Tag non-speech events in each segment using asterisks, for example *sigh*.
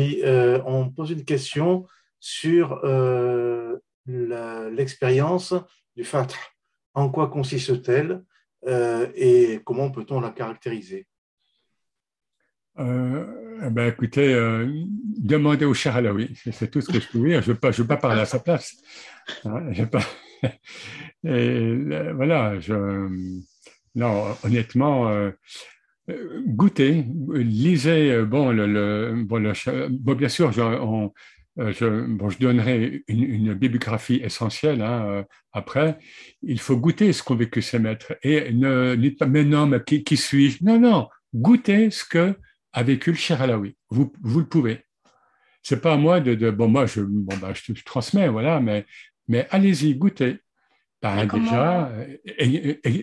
Oui, on pose une question sur l'expérience du Fatr. En quoi consiste-t-elle et comment peut-on la caractériser? Euh, ben écoutez, euh, demandez au cher Alaoui, c'est tout ce que je peux dire. Je ne veux, pas parler à sa place. Hein, *laughs* euh, voilà, non, honnêtement, euh, goûtez, lisez. Bon, le, bon, bon, bien sûr, je, je, bon, je donnerai une, une bibliographie essentielle hein, après. Il faut goûter ce qu'ont vécu ces maîtres. Et ne dites pas, mais non, mais qui, qui suis-je? Non, non, goûtez ce que a vécu le cher Alaoui. Vous, vous le pouvez. C'est pas à moi de, bon moi je bon bah, je, transmets voilà mais mais allez-y goûtez. Ben, déjà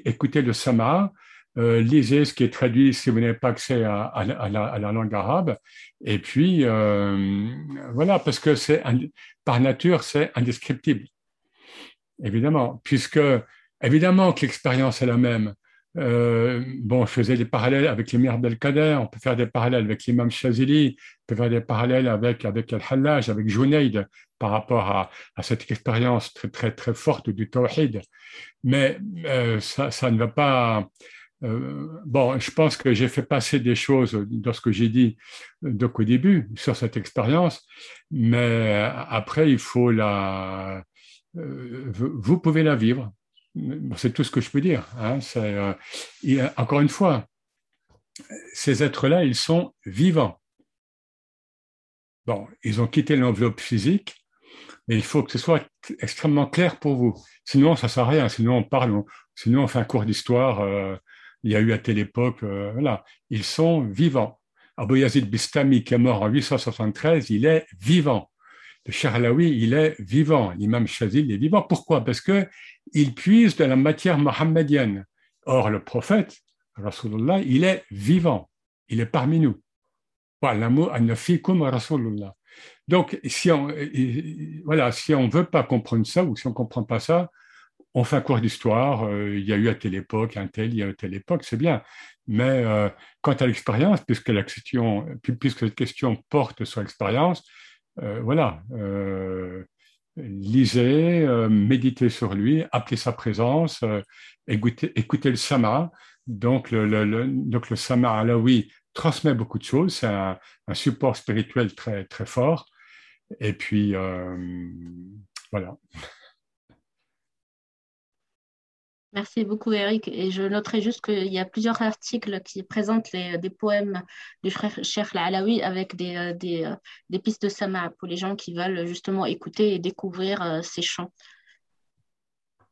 écoutez le sama, euh, lisez ce qui est traduit si vous n'avez pas accès à, la, langue arabe et puis euh, voilà parce que par nature c'est indescriptible évidemment puisque évidemment que l'expérience est la même euh, bon, je faisais des parallèles avec les Abdelkader, on peut faire des parallèles avec l'imam Shazili, on peut faire des parallèles avec, avec Al-Hallaj, avec Junaid, par rapport à, cette expérience très, très, très forte du Tawhid. Mais ça, ne va pas. Euh, bon, je pense que j'ai fait passer des choses dans ce que j'ai dit donc au début sur cette expérience, mais après, il faut la. Euh, vous pouvez la vivre c'est tout ce que je peux dire. Hein. Euh, encore une fois, ces êtres-là, ils sont vivants. Bon, ils ont quitté l'enveloppe physique, mais il faut que ce soit extrêmement clair pour vous. Sinon, ça ne sert à rien. Sinon, on parle, sinon on fait un cours d'histoire. Euh, il y a eu à telle époque, euh, voilà. Ils sont vivants. Abou Yazid Bistami, qui est mort en 873, il est vivant. Le Charlaoui, il est vivant. L'imam Shazil, il est vivant. Pourquoi? Parce que il puise de la matière mohammedienne. Or, le prophète, Rasulullah, il est vivant. Il est parmi nous. Donc, si on voilà, si on veut pas comprendre ça ou si on comprend pas ça, on fait un cours d'histoire. Euh, il y a eu à telle époque un tel, il y a eu à telle époque, c'est bien. Mais euh, quant à l'expérience, puisque cette question porte sur l'expérience, euh, voilà, lisez, méditez sur lui, appelez sa présence, écoutez, le sama. Donc le, le, donc le alaoui transmet beaucoup de choses, c'est un, un, support spirituel très, très fort. Et puis, voilà. Merci beaucoup, Eric. Et je noterai juste qu'il y a plusieurs articles qui présentent des poèmes du frère Cheikh Alaoui avec des, euh, euh, des, pistes de sama pour les gens qui veulent justement écouter et découvrir euh, ces chants.